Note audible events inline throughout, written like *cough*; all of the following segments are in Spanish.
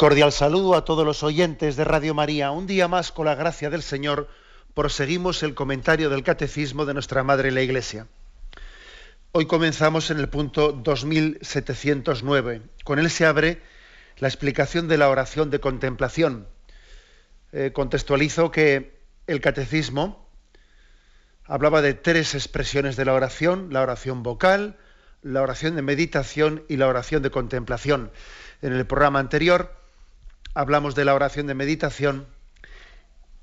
Cordial saludo a todos los oyentes de Radio María. Un día más, con la gracia del Señor, proseguimos el comentario del Catecismo de nuestra Madre la Iglesia. Hoy comenzamos en el punto 2709. Con él se abre la explicación de la oración de contemplación. Eh, contextualizo que el Catecismo hablaba de tres expresiones de la oración, la oración vocal, la oración de meditación y la oración de contemplación. En el programa anterior hablamos de la oración de meditación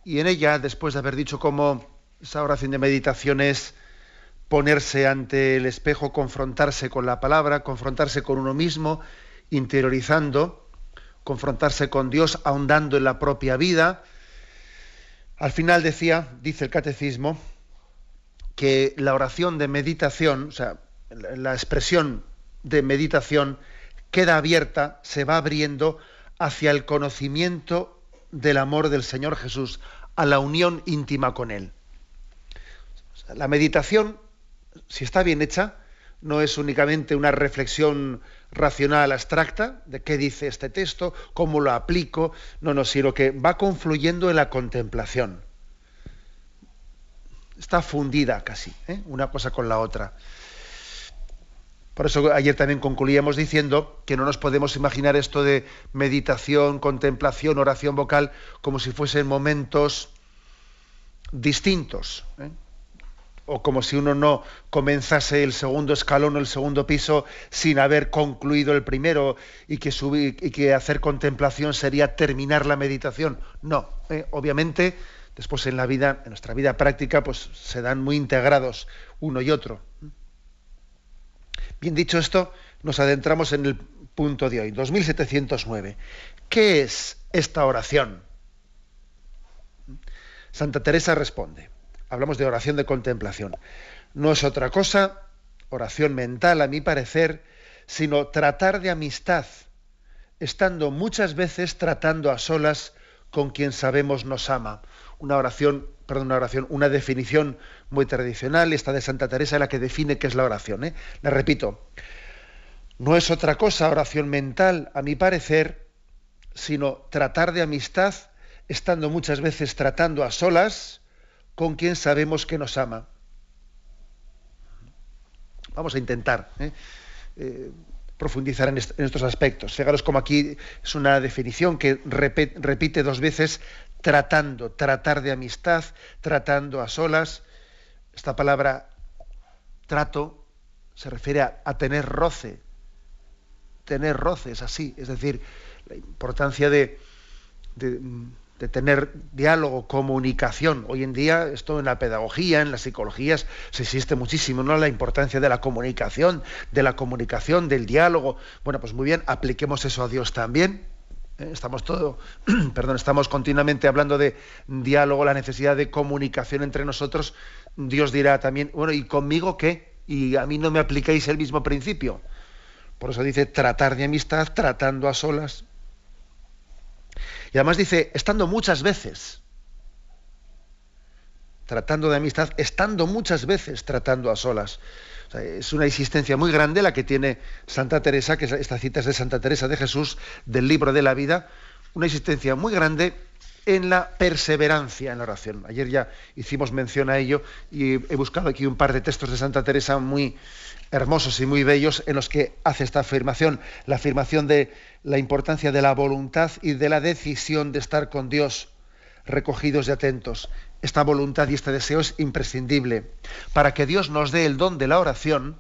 y en ella, después de haber dicho cómo esa oración de meditación es ponerse ante el espejo, confrontarse con la palabra, confrontarse con uno mismo, interiorizando, confrontarse con Dios, ahondando en la propia vida. Al final decía, dice el catecismo, que la oración de meditación, o sea, la expresión de meditación queda abierta, se va abriendo hacia el conocimiento del amor del Señor Jesús, a la unión íntima con Él. La meditación, si está bien hecha, no es únicamente una reflexión racional abstracta de qué dice este texto, cómo lo aplico, no, no, sino que va confluyendo en la contemplación. Está fundida casi, ¿eh? una cosa con la otra. Por eso ayer también concluíamos diciendo que no nos podemos imaginar esto de meditación, contemplación, oración vocal como si fuesen momentos distintos. ¿eh? O como si uno no comenzase el segundo escalón o el segundo piso sin haber concluido el primero y que, subir, y hacer contemplación sería terminar la meditación. No, ¿eh? obviamente después en la vida, en nuestra vida práctica, pues se dan muy integrados uno y otro. Bien dicho esto, nos adentramos en el punto de hoy, 2709. ¿Qué es esta oración? Santa Teresa responde, hablamos de oración de contemplación. No es otra cosa, oración mental a mi parecer, sino tratar de amistad, estando muchas veces tratando a solas con quien sabemos nos ama. Una oración perdón, una oración, una definición muy tradicional, esta de Santa Teresa, la que define qué es la oración. ¿eh? La repito, no es otra cosa oración mental, a mi parecer, sino tratar de amistad, estando muchas veces tratando a solas con quien sabemos que nos ama. Vamos a intentar ¿eh? Eh, profundizar en, estos aspectos. Fijaros como aquí es una definición que repite dos veces tratando, tratar de amistad, tratando a solas. Esta palabra trato se refiere a, tener roce, tener roce, es así, es decir, la importancia de, de, tener diálogo, comunicación. Hoy en día, esto en la pedagogía, en las psicologías, se existe muchísimo, ¿no? La importancia de la comunicación, de la comunicación, del diálogo. Bueno, pues muy bien, apliquemos eso a Dios también ¿eh? Estamos todo, *clears throat* perdón, estamos continuamente hablando de diálogo, la necesidad de comunicación entre nosotros. Dios dirá también, bueno, ¿y conmigo qué? Y a mí no me aplicáis el mismo principio. Por eso dice tratar de amistad, tratando a solas. Y además dice, estando muchas veces, tratando de amistad, estando muchas veces tratando a solas es una existencia muy grande la que tiene Santa Teresa, que esta cita es de Santa Teresa de Jesús, del libro de la vida, una existencia muy grande en la perseverancia en la oración. Ayer ya hicimos mención a ello y he buscado aquí un par de textos de Santa Teresa muy hermosos y muy bellos en los que hace esta afirmación, la afirmación de la importancia de la voluntad y de la decisión de estar con Dios recogidos y atentos esta voluntad y este deseo es imprescindible para que Dios nos dé el don de la oración,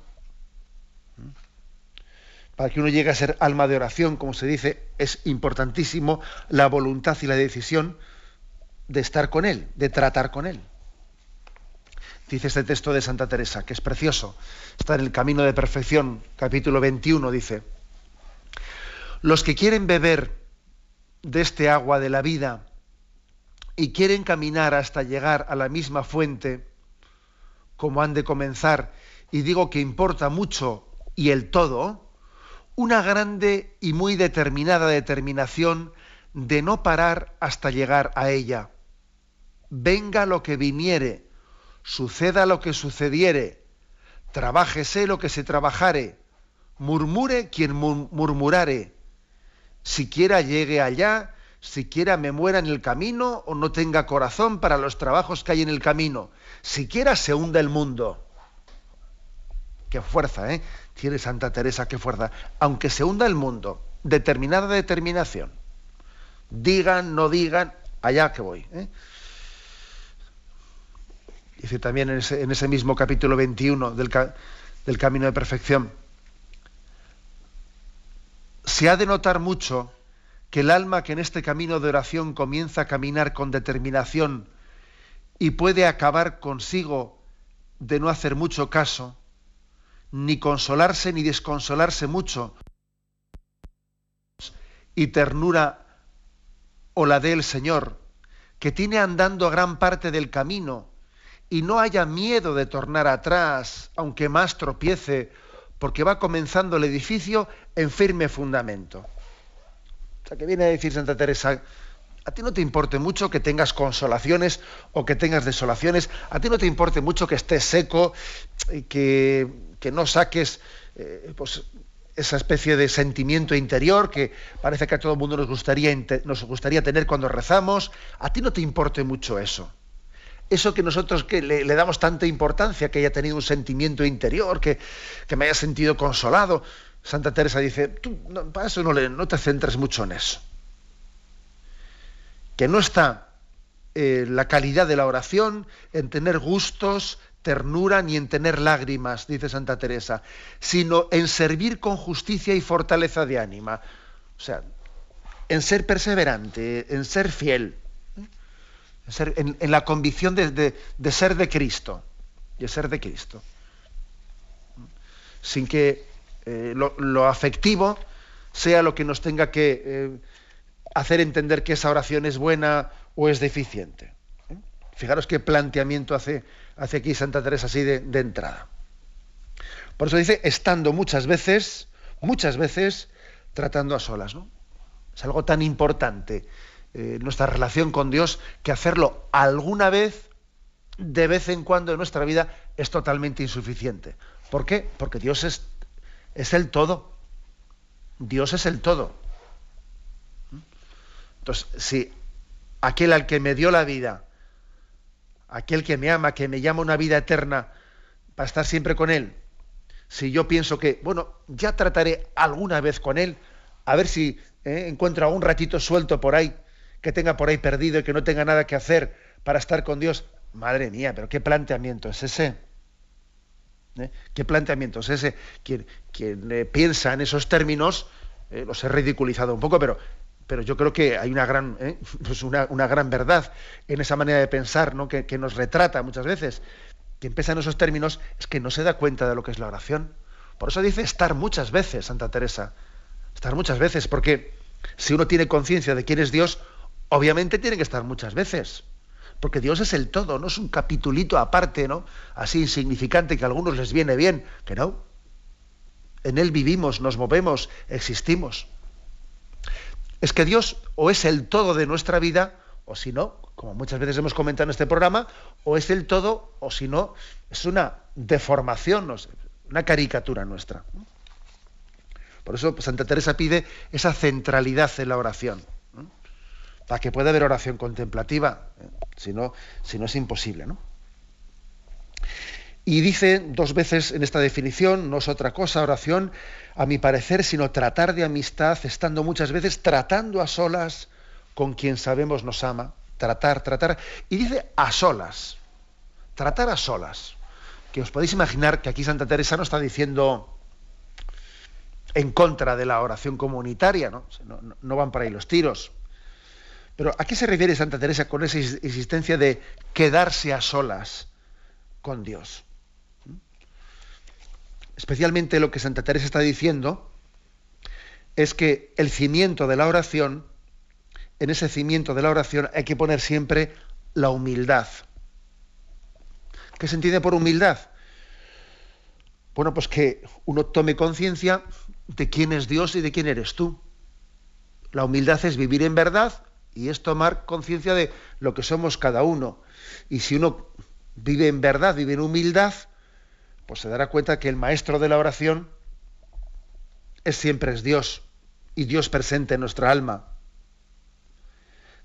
para que uno llegue a ser alma de oración, como se dice, es importantísimo la voluntad y la decisión de estar con Él, de tratar con Él. Dice este texto de Santa Teresa, que es precioso, está en el camino de perfección, capítulo 21, dice, los que quieren beber de este agua de la vida y quieren caminar hasta llegar a la misma fuente, como han de comenzar, y digo que importa mucho y el todo, una grande y muy determinada determinación de no parar hasta llegar a ella. Venga lo que viniere, suceda lo que sucediere, trabájese lo que se trabajare, murmure quien murmurare, siquiera llegue allá, siquiera me muera en el camino o no tenga corazón para los trabajos que hay en el camino, siquiera se hunda el mundo. Qué fuerza, ¿eh? Tiene Santa Teresa, qué fuerza. Aunque se hunda el mundo, determinada determinación. Digan, no digan, allá que voy. ¿eh? Dice también en ese, mismo capítulo 21 del, del Camino de Perfección. Se ha de notar mucho que el alma que en este camino de oración comienza a caminar con determinación y puede acabar consigo de no hacer mucho caso, ni consolarse ni desconsolarse mucho, y ternura o la del Señor, que tiene andando gran parte del camino y no haya miedo de tornar atrás, aunque más tropiece, porque va comenzando el edificio en firme fundamento. O sea, que viene a decir Santa Teresa, a ti no te importe mucho que tengas consolaciones o que tengas desolaciones, a ti no te importe mucho que estés seco, y que, que no saques eh, pues, esa especie de sentimiento interior que parece que a todo el mundo nos gustaría, tener cuando rezamos, a ti no te importe mucho eso eso que nosotros que le, damos tanta importancia, que haya tenido un sentimiento interior, que, me haya sentido consolado. Santa Teresa dice, tú para eso no, no te centres mucho en eso. Que no está eh, la calidad de la oración en tener gustos, ternura, ni en tener lágrimas, dice Santa Teresa, sino en servir con justicia y fortaleza de ánima. O sea, en ser perseverante, en ser fiel en, la convicción de, ser de Cristo, de ser de Cristo. Sin que eh, lo, afectivo sea lo que nos tenga que eh, hacer entender que esa oración es buena o es deficiente. Fijaros qué planteamiento hace, hace aquí Santa Teresa así de, de entrada. Por eso dice, estando muchas veces, muchas veces, tratando a solas, ¿no? Es algo tan importante eh, nuestra relación con Dios que hacerlo alguna vez, de vez en cuando en nuestra vida, es totalmente insuficiente. ¿Por qué? Porque Dios es, es el todo. Dios es el todo. Entonces, si aquel al que me dio la vida, aquel que me ama, que me llama una vida eterna, para estar siempre con Él, si yo pienso que, bueno, ya trataré alguna vez con Él, a ver si eh, encuentro algún ratito suelto por ahí, que tenga por ahí perdido y que no tenga nada que hacer para estar con Dios. Madre mía, pero qué planteamiento es ese. ¿Eh? ¿Qué planteamiento es ese? Quien, eh, piensa en esos términos, eh, los he ridiculizado un poco, pero, pero yo creo que hay una gran, *laughs* pues una, gran verdad en esa manera de pensar ¿no? que, que nos retrata muchas veces. Quien piensa en esos términos es que no se da cuenta de lo que es la oración. Por eso dice estar muchas veces, Santa Teresa. Estar muchas veces, porque si uno tiene conciencia de quién es Dios, Obviamente tiene que estar muchas veces, porque Dios es el todo, no es un capitulito aparte, ¿no? Así insignificante que a algunos les viene bien, que no. En Él vivimos, nos movemos, existimos. Es que Dios o es el todo de nuestra vida, o si no, como muchas veces hemos comentado en este programa, o es el todo, o si no, es una deformación, una caricatura nuestra. Por eso Santa Teresa pide esa centralidad en la oración para que pueda haber oración contemplativa, ¿eh? si, no, si no es imposible. ¿no? Y dice dos veces en esta definición, no es otra cosa oración, a mi parecer, sino tratar de amistad, estando muchas veces tratando a solas con quien sabemos nos ama, tratar, tratar, y dice a solas, tratar a solas, que os podéis imaginar que aquí Santa Teresa no está diciendo en contra de la oración comunitaria, ¿no? No, van por ahí los tiros. Pero ¿a qué se refiere Santa Teresa con esa existencia de quedarse a solas con Dios? Especialmente lo que Santa Teresa está diciendo es que el cimiento de la oración en ese cimiento de la oración hay que poner siempre la humildad. ¿Qué se entiende por humildad? Bueno, pues que uno tome conciencia de quién es Dios y de quién eres tú. La humildad es vivir en verdad y es tomar conciencia de lo que somos cada uno. Y si uno vive en verdad, vive en humildad, pues se dará cuenta que el maestro de la oración es siempre es Dios y Dios presente en nuestra alma.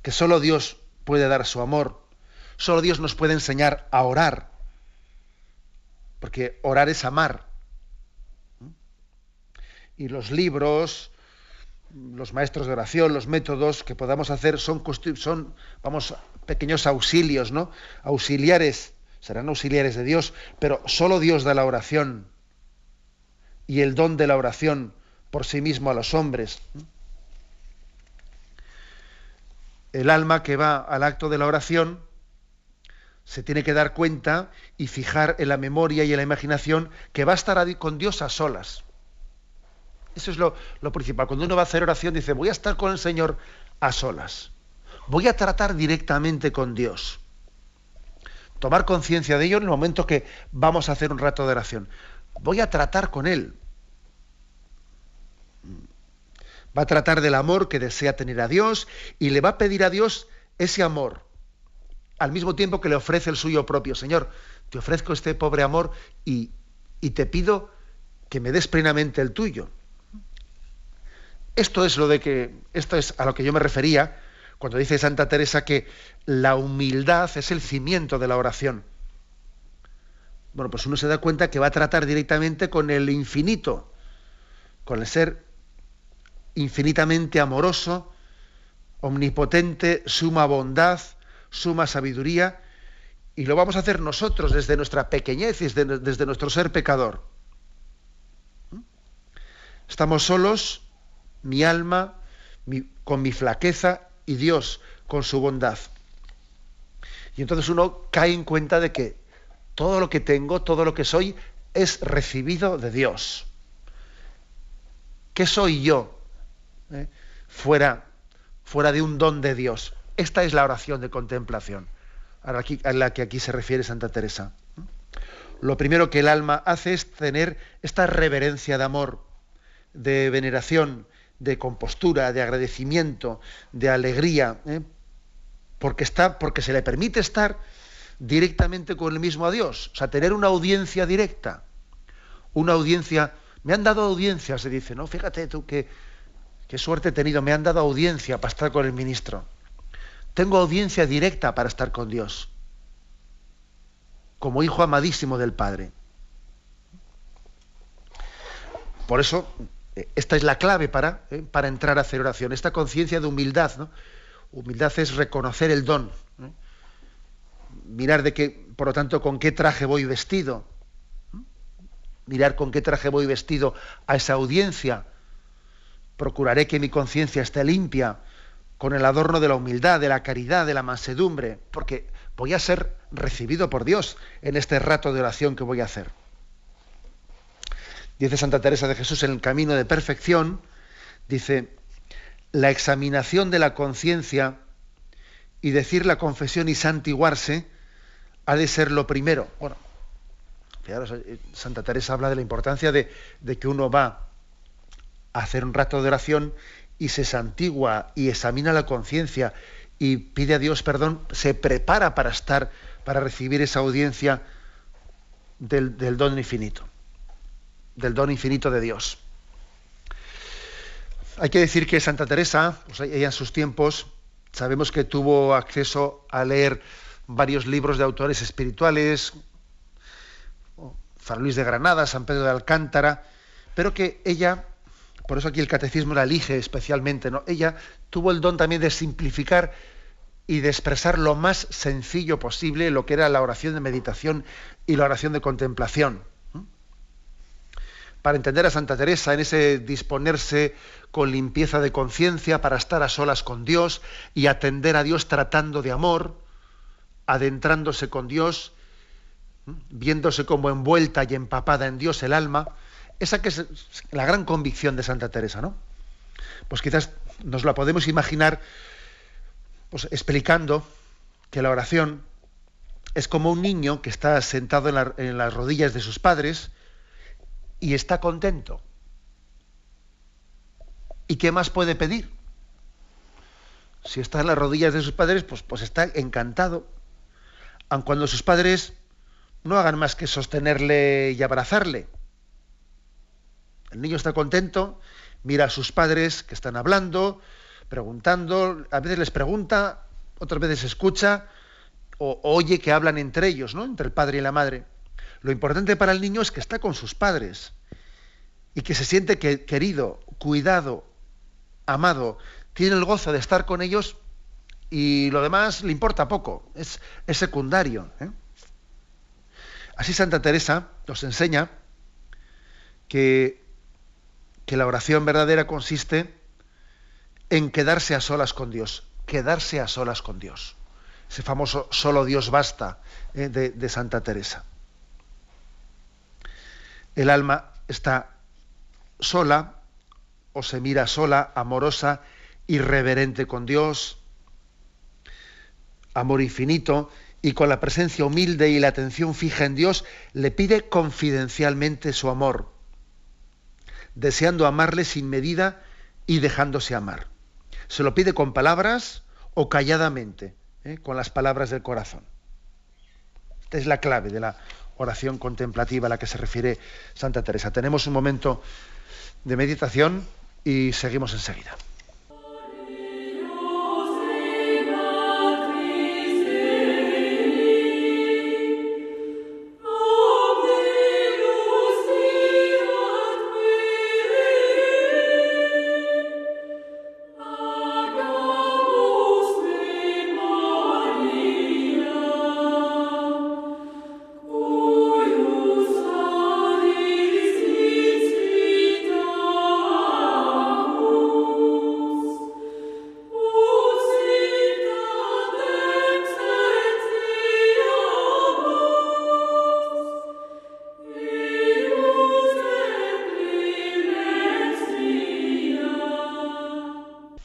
Que solo Dios puede dar su amor, solo Dios nos puede enseñar a orar, porque orar es amar. Y los libros, los maestros de oración, los métodos que podamos hacer son, son vamos, pequeños auxilios, ¿no? Auxiliares, serán auxiliares de Dios, pero solo Dios da la oración y el don de la oración por sí mismo a los hombres. El alma que va al acto de la oración se tiene que dar cuenta y fijar en la memoria y en la imaginación que va a estar con Dios a solas. Eso es lo, principal. Cuando uno va a hacer oración dice, voy a estar con el Señor a solas. Voy a tratar directamente con Dios. Tomar conciencia de ello en el momento que vamos a hacer un rato de oración. Voy a tratar con Él. Va a tratar del amor que desea tener a Dios y le va a pedir a Dios ese amor, al mismo tiempo que le ofrece el suyo propio. Señor, te ofrezco este pobre amor y, y te pido que me des plenamente el tuyo. Esto es lo de que, esto es a lo que yo me refería cuando dice Santa Teresa que la humildad es el cimiento de la oración. Bueno, pues uno se da cuenta que va a tratar directamente con el infinito, con el ser infinitamente amoroso, omnipotente, suma bondad, suma sabiduría, y lo vamos a hacer nosotros desde nuestra pequeñez y desde, desde nuestro ser pecador. Estamos solos, mi alma, con mi flaqueza y Dios con su bondad. Y entonces uno cae en cuenta de que todo lo que tengo, todo lo que soy, es recibido de Dios. ¿Qué soy yo eh, fuera, fuera de un don de Dios? Esta es la oración de contemplación a a la que aquí se refiere Santa Teresa. Lo primero que el alma hace es tener esta reverencia de amor, de veneración, de compostura, de agradecimiento, de alegría, ¿eh? porque, está, porque se le permite estar directamente con el mismo a Dios, o sea, tener una audiencia directa, una audiencia, me han dado audiencia, se dice, ¿no? Fíjate tú qué, qué suerte he tenido, me han dado audiencia para estar con el ministro. Tengo audiencia directa para estar con Dios, como hijo amadísimo del Padre. Por eso esta es la clave para, eh, para entrar a hacer oración, esta conciencia de humildad. ¿no? Humildad es reconocer el don. Mirar de qué, por lo tanto, con qué traje voy vestido. Mirar con qué traje voy vestido a esa audiencia. Procuraré que mi conciencia esté limpia, con el adorno de la humildad, de la caridad, de la mansedumbre, porque voy a ser recibido por Dios en este rato de oración que voy a hacer dice Santa Teresa de Jesús en el camino de perfección, dice, la examinación de la conciencia y decir la confesión y santiguarse ha de ser lo primero. Bueno, eh, Santa Teresa habla de la importancia de, que uno va a hacer un rato de oración y se santigua y examina la conciencia y pide a Dios perdón, se prepara para estar, para recibir esa audiencia del don infinito del don infinito de Dios. Hay que decir que Santa Teresa, ella en sus tiempos, sabemos que tuvo acceso a leer varios libros de autores espirituales, San Luis de Granada, San Pedro de Alcántara, pero que ella, por eso aquí el catecismo la elige especialmente. Ella tuvo el don también de simplificar y de expresar lo más sencillo posible lo que era la oración de meditación y la oración de contemplación para entender a Santa Teresa en ese disponerse con limpieza de conciencia para estar a solas con Dios y atender a Dios tratando de amor, adentrándose con Dios, viéndose como envuelta y empapada en Dios el alma, esa que es la gran convicción de Santa Teresa, ¿no? Pues quizás nos la podemos imaginar pues explicando que la oración es como un niño que está sentado en, las rodillas de sus padres y está contento. ¿Y qué más puede pedir? Si está en las rodillas de sus padres, pues, pues está encantado. Aun cuando sus padres no hagan más que sostenerle y abrazarle. El niño está contento, mira a sus padres que están hablando, preguntando, a veces les pregunta, otras veces escucha, o oye que hablan entre ellos, ¿no? Entre el padre y la madre. Lo importante para el niño es que está con sus padres y que se siente querido, cuidado, amado, tiene el gozo de estar con ellos y lo demás le importa poco, es, secundario. ¿eh? Así Santa Teresa nos enseña que, que la oración verdadera consiste en quedarse a solas con Dios, quedarse a solas con Dios ese famoso solo Dios basta eh, de, Santa Teresa. El alma está sola o se mira sola, amorosa, irreverente con Dios, amor infinito, y con la presencia humilde y la atención fija en Dios, le pide confidencialmente su amor, deseando amarle sin medida y dejándose amar. Se lo pide con palabras o calladamente, ¿eh? con las palabras del corazón. Esta es la clave de la oración contemplativa a la que se refiere Santa Teresa. Tenemos un momento de meditación y seguimos enseguida.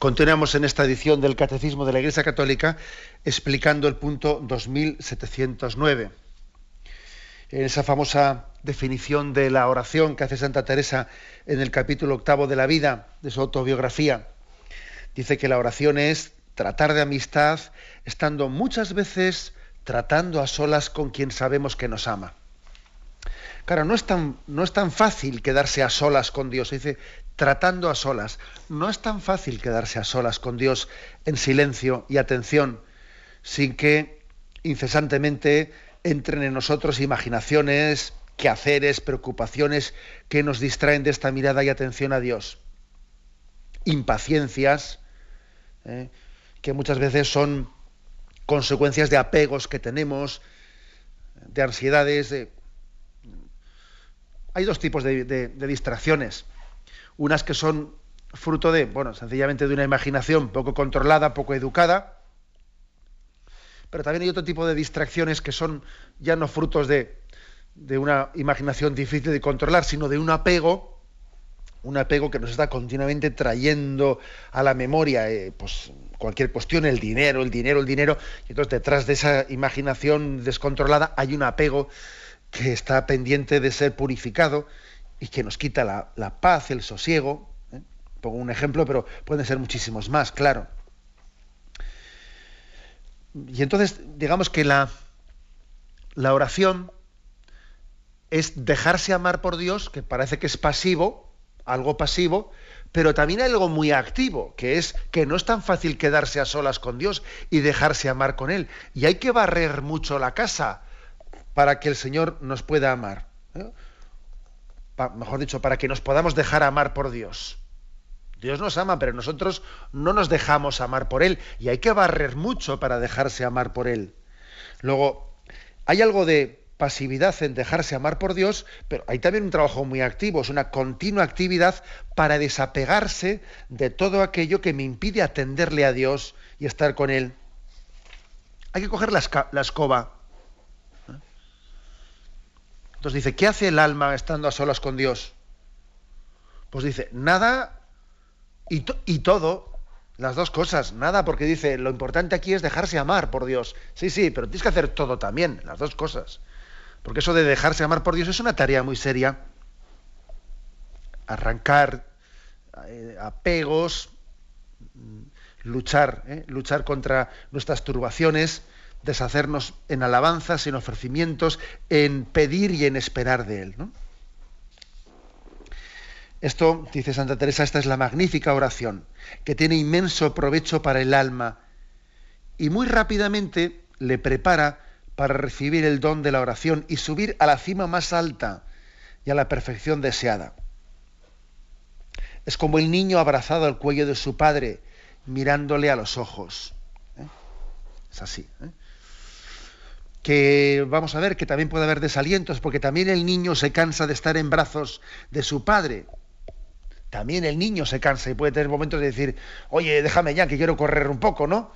Continuamos en esta edición del Catecismo de la Iglesia Católica explicando el punto 2709. En esa famosa definición de la oración que hace Santa Teresa en el capítulo octavo de la vida de su autobiografía, dice que la oración es tratar de amistad estando muchas veces tratando a solas con quien sabemos que nos ama. Claro, no es tan, no es tan fácil quedarse a solas con Dios. Dice, tratando a solas. No es tan fácil quedarse a solas con Dios en silencio y atención, sin que incesantemente entren en nosotros imaginaciones, quehaceres, preocupaciones que nos distraen de esta mirada y atención a Dios. Impaciencias, ¿eh? que muchas veces son consecuencias de apegos que tenemos, de ansiedades. Hay dos tipos de distracciones. Unas que son fruto de, bueno, sencillamente de una imaginación poco controlada, poco educada, pero también hay otro tipo de distracciones que son ya no frutos de, una imaginación difícil de controlar, sino de un apego, un apego que nos está continuamente trayendo a la memoria eh, pues, cualquier cuestión, el dinero, el dinero, el dinero, y entonces detrás de esa imaginación descontrolada hay un apego que está pendiente de ser purificado y que nos quita la, paz, el sosiego. ¿eh? Pongo un ejemplo, pero pueden ser muchísimos más, claro. Y entonces, digamos que la, la oración es dejarse amar por Dios, que parece que es pasivo, algo pasivo, pero también hay algo muy activo, que es que no es tan fácil quedarse a solas con Dios y dejarse amar con Él. Y hay que barrer mucho la casa para que el Señor nos pueda amar. ¿eh? mejor dicho, para que nos podamos dejar amar por Dios. Dios nos ama, pero nosotros no nos dejamos amar por Él. Y hay que barrer mucho para dejarse amar por Él. Luego, hay algo de pasividad en dejarse amar por Dios, pero hay también un trabajo muy activo, es una continua actividad para desapegarse de todo aquello que me impide atenderle a Dios y estar con Él. Hay que coger la, la escoba entonces dice, ¿qué hace el alma estando a solas con Dios? Pues dice, nada y, todo. Las dos cosas, nada, porque dice, lo importante aquí es dejarse amar por Dios. Sí, sí, pero tienes que hacer todo también, las dos cosas. Porque eso de dejarse amar por Dios es una tarea muy seria. Arrancar eh, apegos, mm, luchar, eh, luchar contra nuestras turbaciones, deshacernos en alabanzas, en ofrecimientos, en pedir y en esperar de Él. Esto, dice Santa Teresa, esta es la magnífica oración, que tiene inmenso provecho para el alma y muy rápidamente le prepara para recibir el don de la oración y subir a la cima más alta y a la perfección deseada. Es como el niño abrazado al cuello de su padre, mirándole a los ojos. ¿eh? Es así. ¿eh? Que vamos a ver que también puede haber desalientos, porque también el niño se cansa de estar en brazos de su padre. También el niño se cansa y puede tener momentos de decir, oye, déjame ya, que quiero correr un poco, ¿no?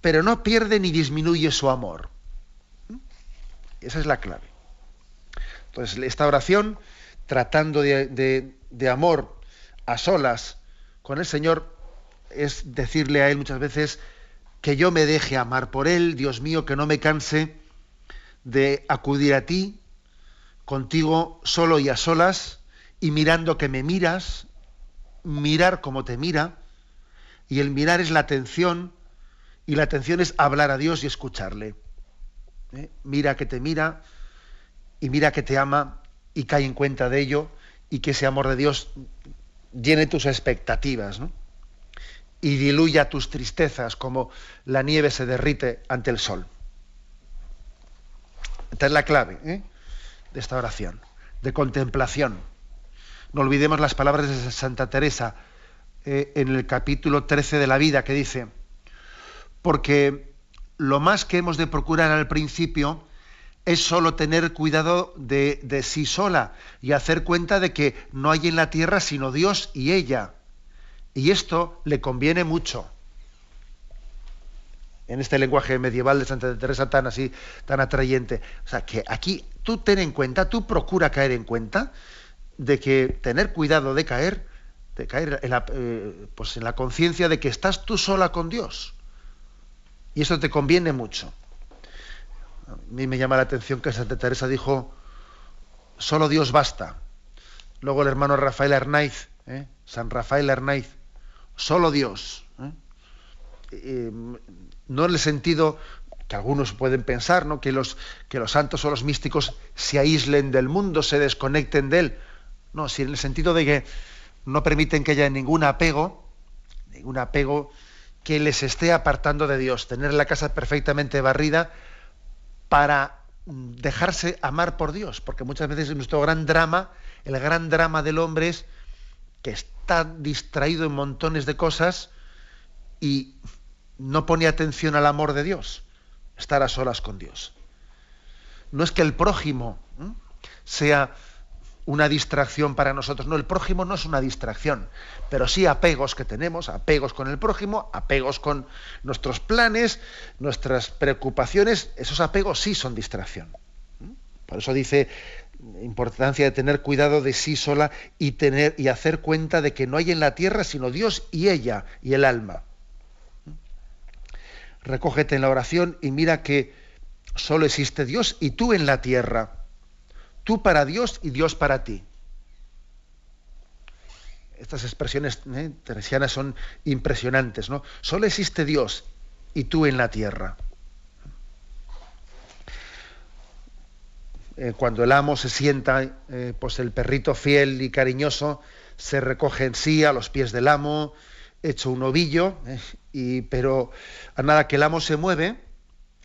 Pero no pierde ni disminuye su amor. ¿Mm? Esa es la clave. Entonces, esta oración, tratando de, de amor a solas con el Señor, es decirle a Él muchas veces que yo me deje amar por Él, Dios mío, que no me canse de acudir a ti, contigo solo y a solas, y mirando que me miras, mirar como te mira, y el mirar es la atención, y la atención es hablar a Dios y escucharle. ¿Eh? Mira que te mira, y mira que te ama, y cae en cuenta de ello, y que ese amor de Dios llene tus expectativas, y diluya tus tristezas como la nieve se derrite ante el sol. Esta es la clave ¿eh? de esta oración, de contemplación. No olvidemos las palabras de Santa Teresa eh, en el capítulo 13 de la vida que dice, porque lo más que hemos de procurar al principio es solo tener cuidado de, de, sí sola y hacer cuenta de que no hay en la tierra sino Dios y ella. Y esto le conviene mucho. En este lenguaje medieval de Santa Teresa tan así, tan atrayente. O sea, que aquí tú ten en cuenta, tú procura caer en cuenta de que tener cuidado de caer, de caer en la, eh, pues en la conciencia de que estás tú sola con Dios. Y eso te conviene mucho. A mí me llama la atención que Santa Teresa dijo, solo Dios basta. Luego el hermano Rafael Arnaiz, ¿eh? San Rafael Arnaiz, solo Dios. ¿eh? no en el sentido que algunos pueden pensar, ¿no? que, los, que los santos o los místicos se aíslen del mundo, se desconecten de él. No, si en el sentido de que no permiten que haya ningún apego, ningún apego que les esté apartando de Dios, tener la casa perfectamente barrida para dejarse amar por Dios, porque muchas veces nuestro gran drama, el gran drama del hombre es que está distraído en montones de cosas y no pone atención al amor de Dios, estar a solas con Dios. No es que el prójimo sea una distracción para nosotros. No, el prójimo no es una distracción, pero sí apegos que tenemos, apegos con el prójimo, apegos con nuestros planes, nuestras preocupaciones, esos apegos sí son distracción. Por eso dice importancia de tener cuidado de sí sola y tener y hacer cuenta de que no hay en la tierra sino Dios y ella y el alma. Recógete en la oración y mira que solo existe Dios y tú en la tierra Tú para Dios y Dios para ti. Estas expresiones ¿eh? teresianas son impresionantes, ¿no? Solo existe Dios y tú en la tierra. Eh, cuando el amo se sienta, eh, pues el perrito fiel y cariñoso se recoge en sí a los pies del amo, hecho un ovillo, y, pero a nada que el amo se mueve,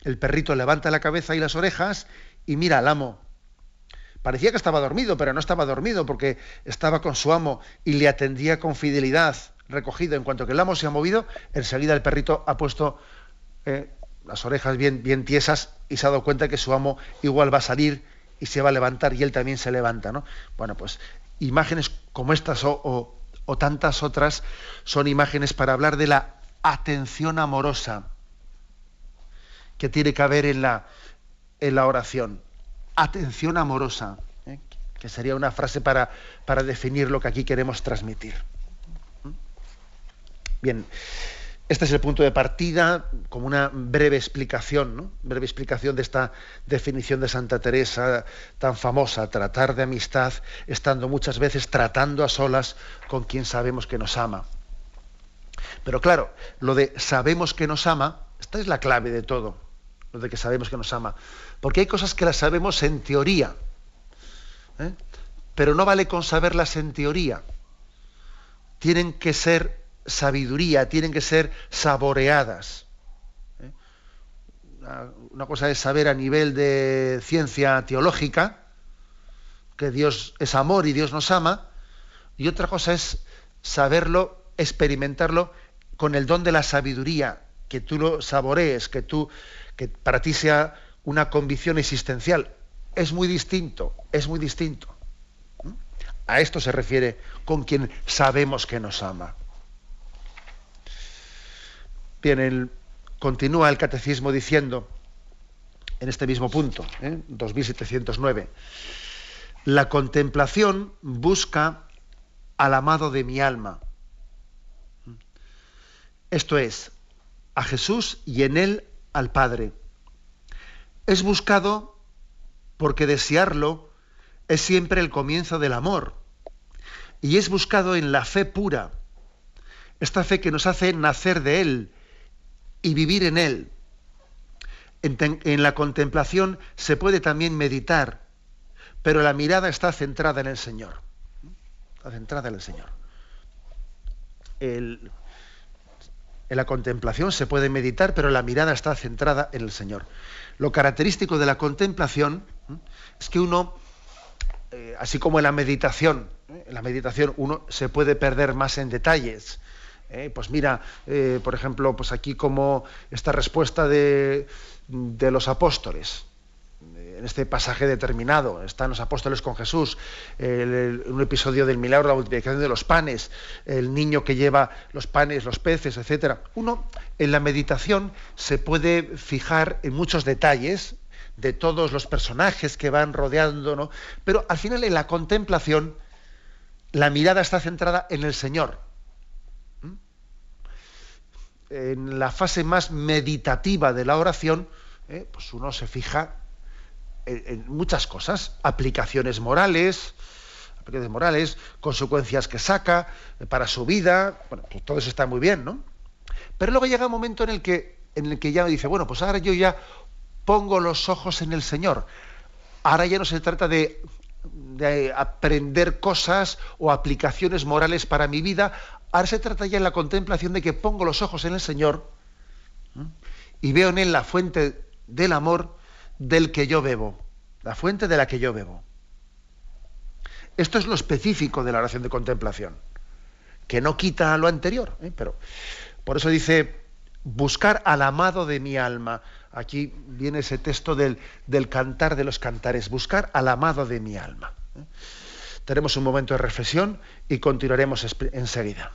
el perrito levanta la cabeza y las orejas y mira al amo. Parecía que estaba dormido, pero no estaba dormido porque estaba con su amo y le atendía con fidelidad, recogido. En cuanto que el amo se ha movido, enseguida el perrito ha puesto eh, las orejas bien, bien tiesas y se ha dado cuenta que su amo igual va a salir y se va a levantar y él también se levanta. ¿no? Bueno, pues imágenes como estas o, tantas otras son imágenes para hablar de la atención amorosa que tiene que haber en la, en la oración atención amorosa, ¿eh? que sería una frase para, para definir lo que aquí queremos transmitir. Bien, este es el punto de partida, como una breve explicación, ¿no? breve explicación de esta definición de Santa Teresa tan famosa, tratar de amistad, estando muchas veces tratando a solas con quien sabemos que nos ama. Pero claro, lo de sabemos que nos ama, esta es la clave de todo, lo de que sabemos que nos ama. Porque hay cosas que las sabemos en teoría, ¿eh? pero no vale con saberlas en teoría. Tienen que ser sabiduría, tienen que ser saboreadas. ¿eh? Una cosa es saber a nivel de ciencia teológica, que Dios es amor y Dios nos ama, y otra cosa es saberlo, experimentarlo con el don de la sabiduría, que tú lo saborees, que tú, que para ti sea una convicción existencial. Es muy distinto, es muy distinto. A esto se refiere con quien sabemos que nos ama. Bien, continúa el catecismo diciendo, en este mismo punto, ¿eh? 2709, la contemplación busca al amado de mi alma. Esto es, a Jesús y en él al Padre. Es buscado porque desearlo es siempre el comienzo del amor. Y es buscado en la fe pura, esta fe que nos hace nacer de Él y vivir en Él. En, la contemplación se puede también meditar, pero la mirada está centrada en el Señor. Centrada en el Señor. en la contemplación se puede meditar, pero la mirada está centrada en el Señor. Lo característico de la contemplación es que uno, eh, así como en la meditación, en la meditación uno se puede perder más en detalles, ¿eh? pues mira, eh, por ejemplo, pues aquí como esta respuesta de, los apóstoles, en este pasaje determinado, están los apóstoles con Jesús, un episodio del milagro la multiplicación de los panes, el niño que lleva los panes, los peces, etc. Uno, en la meditación, se puede fijar en muchos detalles de todos los personajes que van rodeando, ¿no? pero al final en la contemplación, la mirada está centrada en el Señor en la fase más meditativa de la oración, eh, pues uno se fija en, muchas cosas, aplicaciones morales, aplicaciones morales, consecuencias que saca eh, para su vida, bueno, pues todo eso está muy bien, ¿no? Pero luego llega un momento en el que, en el que ya me dice, bueno, pues ahora yo ya pongo los ojos en el Señor. Ahora ya no se trata de, de aprender cosas o aplicaciones morales para mi vida, Ahora se trata ya en la contemplación de que pongo los ojos en el Señor y veo en Él la fuente del amor del que yo bebo, la fuente de la que yo bebo. Esto es lo específico de la oración de contemplación, que no quita lo anterior, ¿eh? pero por eso dice, buscar al amado de mi alma. Aquí viene ese texto del, del cantar de los cantares, buscar al amado de mi alma. ¿eh? Tenemos un momento de reflexión y continuaremos enseguida.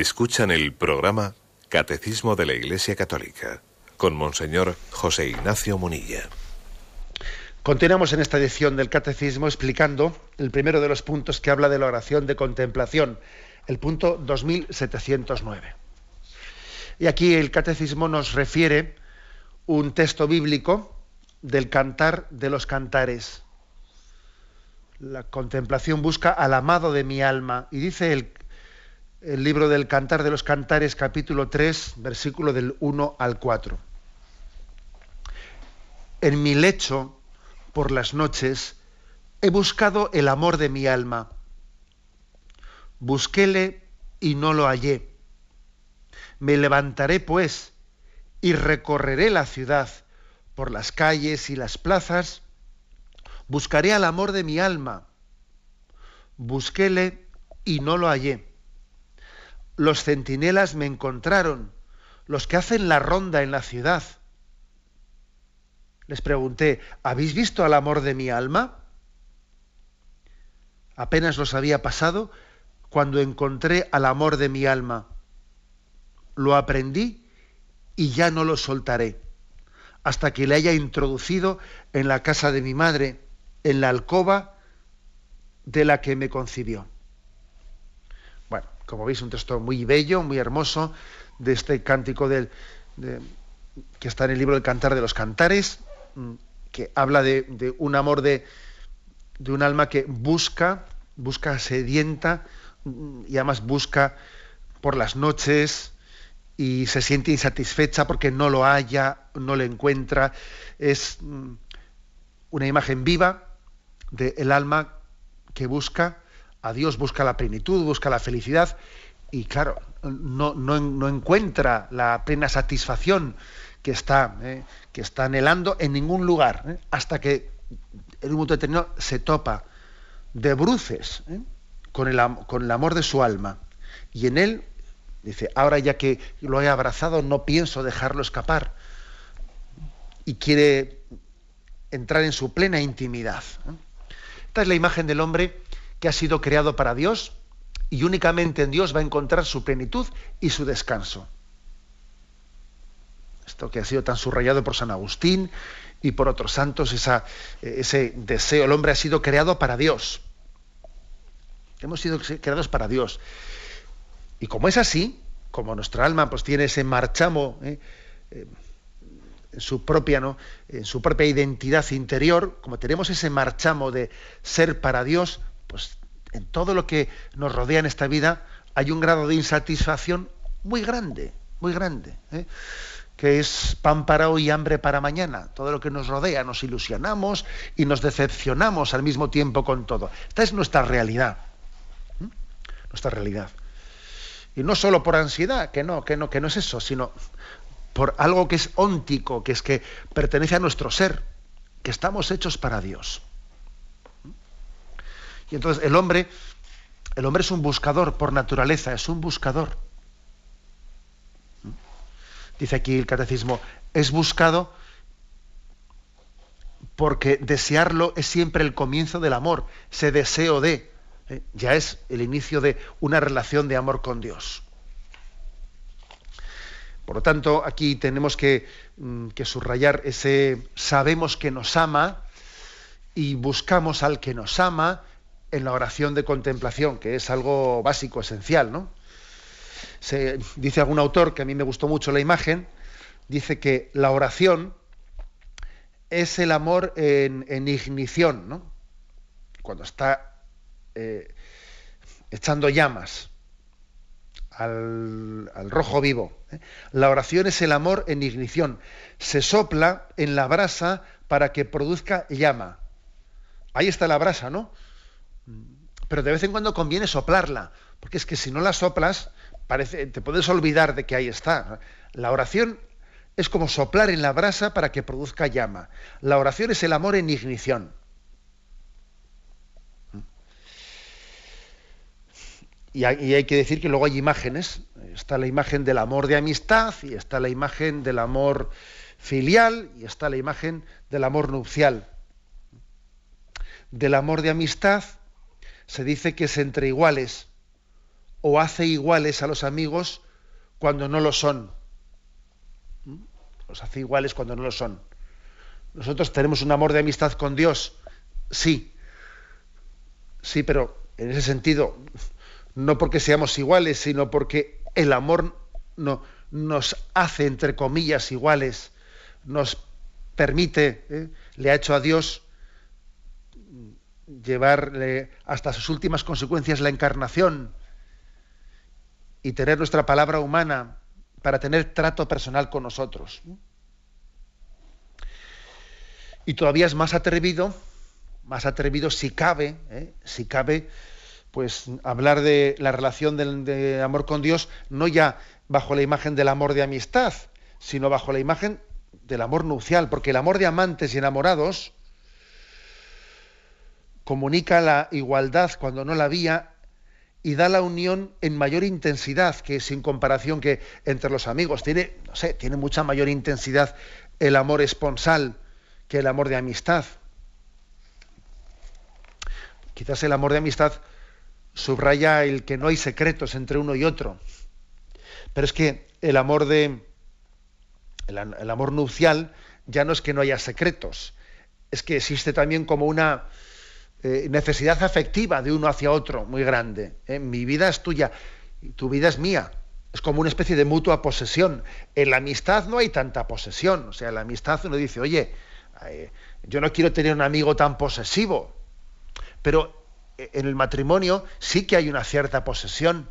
Escuchan el programa Catecismo de la Iglesia Católica con Monseñor José Ignacio Munilla. Continuamos en esta edición del Catecismo explicando el primero de los puntos que habla de la oración de contemplación, el punto 2709. Y aquí el Catecismo nos refiere un texto bíblico del cantar de los cantares. La contemplación busca al amado de mi alma. Y dice el, el libro del Cantar de los Cantares, capítulo 3, versículo del 1 al 4. En mi lecho, por las noches, he buscado el amor de mi alma. Busquéle y no lo hallé. Me levantaré, pues, y recorreré la ciudad por las calles y las plazas. Buscaré al amor de mi alma. Busquéle y no lo hallé. Los centinelas me encontraron, los que hacen la ronda en la ciudad les pregunté, ¿habéis visto al amor de mi alma? Apenas los había pasado cuando encontré al amor de mi alma. Lo aprendí y ya no lo soltaré, hasta que le haya introducido en la casa de mi madre, en la alcoba de la que me concibió. Como veis, un texto muy bello, muy hermoso, de este cántico que está en el libro del Cantar de los Cantares, Mm, que habla de, un amor de, de, un alma que busca, busca sedienta mm, y además busca por las noches y se siente insatisfecha porque no lo haya, no lo encuentra. Es mm, una imagen viva del alma que busca a Dios, busca la plenitud, busca la felicidad y claro, no, no, encuentra la plena satisfacción que está, eh, que está anhelando en ningún lugar, eh, hasta que en un momento determinado se topa de bruces eh, con, el, con el amor de su alma. Y en él dice, ahora ya que lo he abrazado, no pienso dejarlo escapar. Y quiere entrar en su plena intimidad. Esta es la imagen del hombre que ha sido creado para Dios y únicamente en Dios va a encontrar su plenitud y su descanso esto que ha sido tan subrayado por San Agustín y por otros santos, ese deseo, el hombre ha sido creado para Dios. Hemos sido creados para Dios. Y como es así, como nuestra alma pues tiene ese marchamo ¿eh? Eh, en su propia, ¿no? en su propia identidad interior, como tenemos ese marchamo de ser para Dios, pues en todo lo que nos rodea en esta vida hay un grado de insatisfacción muy grande, muy grande. ¿eh? que es pan para hoy y hambre para mañana. Todo lo que nos rodea, nos ilusionamos y nos decepcionamos al mismo tiempo con todo. Esta es nuestra realidad. Nuestra realidad. Y no solo por ansiedad, que no, que no, que no es eso, sino por algo que es óntico, que es que pertenece a nuestro ser, que estamos hechos para Dios. Y entonces el hombre, el hombre es un buscador por naturaleza, es un buscador dice aquí el catecismo, es buscado porque desearlo es siempre el comienzo del amor, ese deseo de, ¿eh? ya es el inicio de una relación de amor con Dios. Por lo tanto, aquí tenemos que, mm, que subrayar ese sabemos que nos ama y buscamos al que nos ama en la oración de contemplación, que es algo básico, esencial, ¿no? Se, dice algún autor, que a mí me gustó mucho la imagen, dice que la oración es el amor en, ignición, ¿no? cuando está eh, echando llamas al, rojo vivo. ¿eh? La oración es el amor en ignición. Se sopla en la brasa para que produzca llama. Ahí está la brasa, ¿no? Pero de vez en cuando conviene soplarla, porque es que si no la soplas, te puedes olvidar de que ahí está. La oración es como soplar en la brasa para que produzca llama. La oración es el amor en ignición. Y hay, que decir que luego hay imágenes. Está la imagen del amor de amistad y está la imagen del amor filial y está la imagen del amor nupcial. Del amor de amistad se dice que es entre iguales o hace iguales a los amigos cuando no lo son. Los hace iguales cuando no lo son. Nosotros tenemos un amor de amistad con Dios, sí, sí, pero en ese sentido, no porque seamos iguales, sino porque el amor no, nos hace, entre comillas, iguales, nos permite, ¿eh? le ha hecho a Dios llevarle hasta sus últimas consecuencias la encarnación y tener nuestra palabra humana para tener trato personal con nosotros. Y todavía es más atrevido, más atrevido si cabe, ¿eh? si cabe, pues hablar de la relación de amor con Dios, no ya bajo la imagen del amor de amistad, sino bajo la imagen del amor nupcial, porque el amor de amantes y enamorados comunica la igualdad cuando no la había y da la unión en mayor intensidad que sin comparación que entre los amigos. Tiene, no sé, tiene mucha mayor intensidad el amor esponsal que el amor de amistad. Quizás el amor de amistad subraya el que no hay secretos entre uno y otro. Pero es que el amor de el, amor nupcial ya no es que no haya secretos, es que existe también como una eh, necesidad afectiva de uno hacia otro muy grande. ¿eh? Mi vida es tuya, y tu vida es mía. Es como una especie de mutua posesión. En la amistad no hay tanta posesión. O sea, en la amistad uno dice, oye, eh, yo no quiero tener un amigo tan posesivo. Pero en el matrimonio sí que hay una cierta posesión.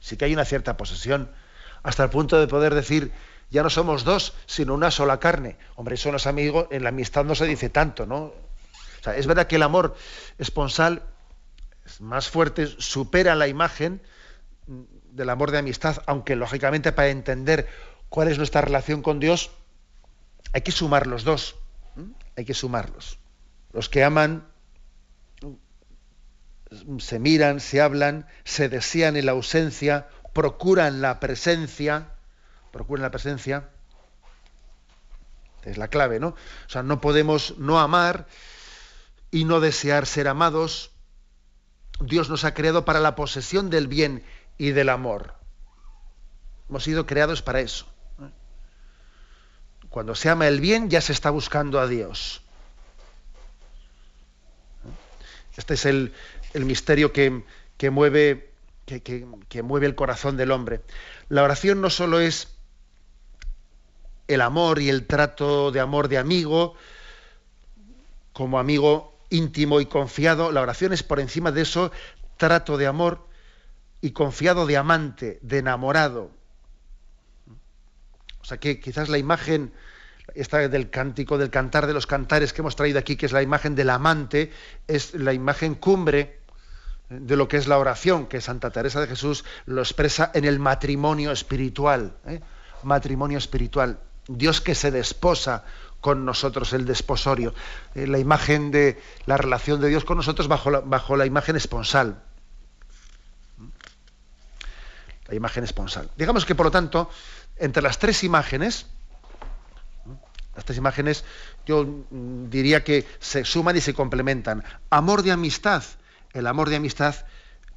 Sí que hay una cierta posesión hasta el punto de poder decir, ya no somos dos, sino una sola carne. Hombre, eso no es amigo, en la amistad no se dice tanto, ¿no? O sea, es verdad que el amor esponsal es más fuerte, supera la imagen del amor de amistad, aunque lógicamente para entender cuál es nuestra relación con Dios, hay que sumar los dos. Hay que sumarlos. Los que aman se miran, se hablan, se desean en la ausencia, procuran la presencia, procuran la presencia, es la clave, ¿no? O sea, no podemos no amar y no desear ser amados. Dios nos ha creado para la posesión del bien y del amor. Hemos sido creados para eso. Cuando se ama el bien ya se está buscando a Dios. Este es el, misterio que, que mueve que, mueve el corazón del hombre. La oración no solo es el amor y el trato de amor de amigo, como amigo íntimo y confiado, la oración es por encima de eso trato de amor y confiado de amante, de enamorado. O sea que quizás la imagen esta del cántico, del cantar de los cantares que hemos traído aquí, que es la imagen del amante, es la imagen cumbre de lo que es la oración, que Santa Teresa de Jesús lo expresa en el matrimonio espiritual. ¿eh? Matrimonio espiritual. Dios que se desposa con nosotros, el desposorio. Eh, la imagen de la relación de Dios con nosotros bajo la, bajo la imagen esponsal. La imagen esponsal. Digamos que, por lo tanto, entre las tres imágenes, las tres imágenes, yo mm, diría que se suman y se complementan. Amor de amistad, el amor de amistad,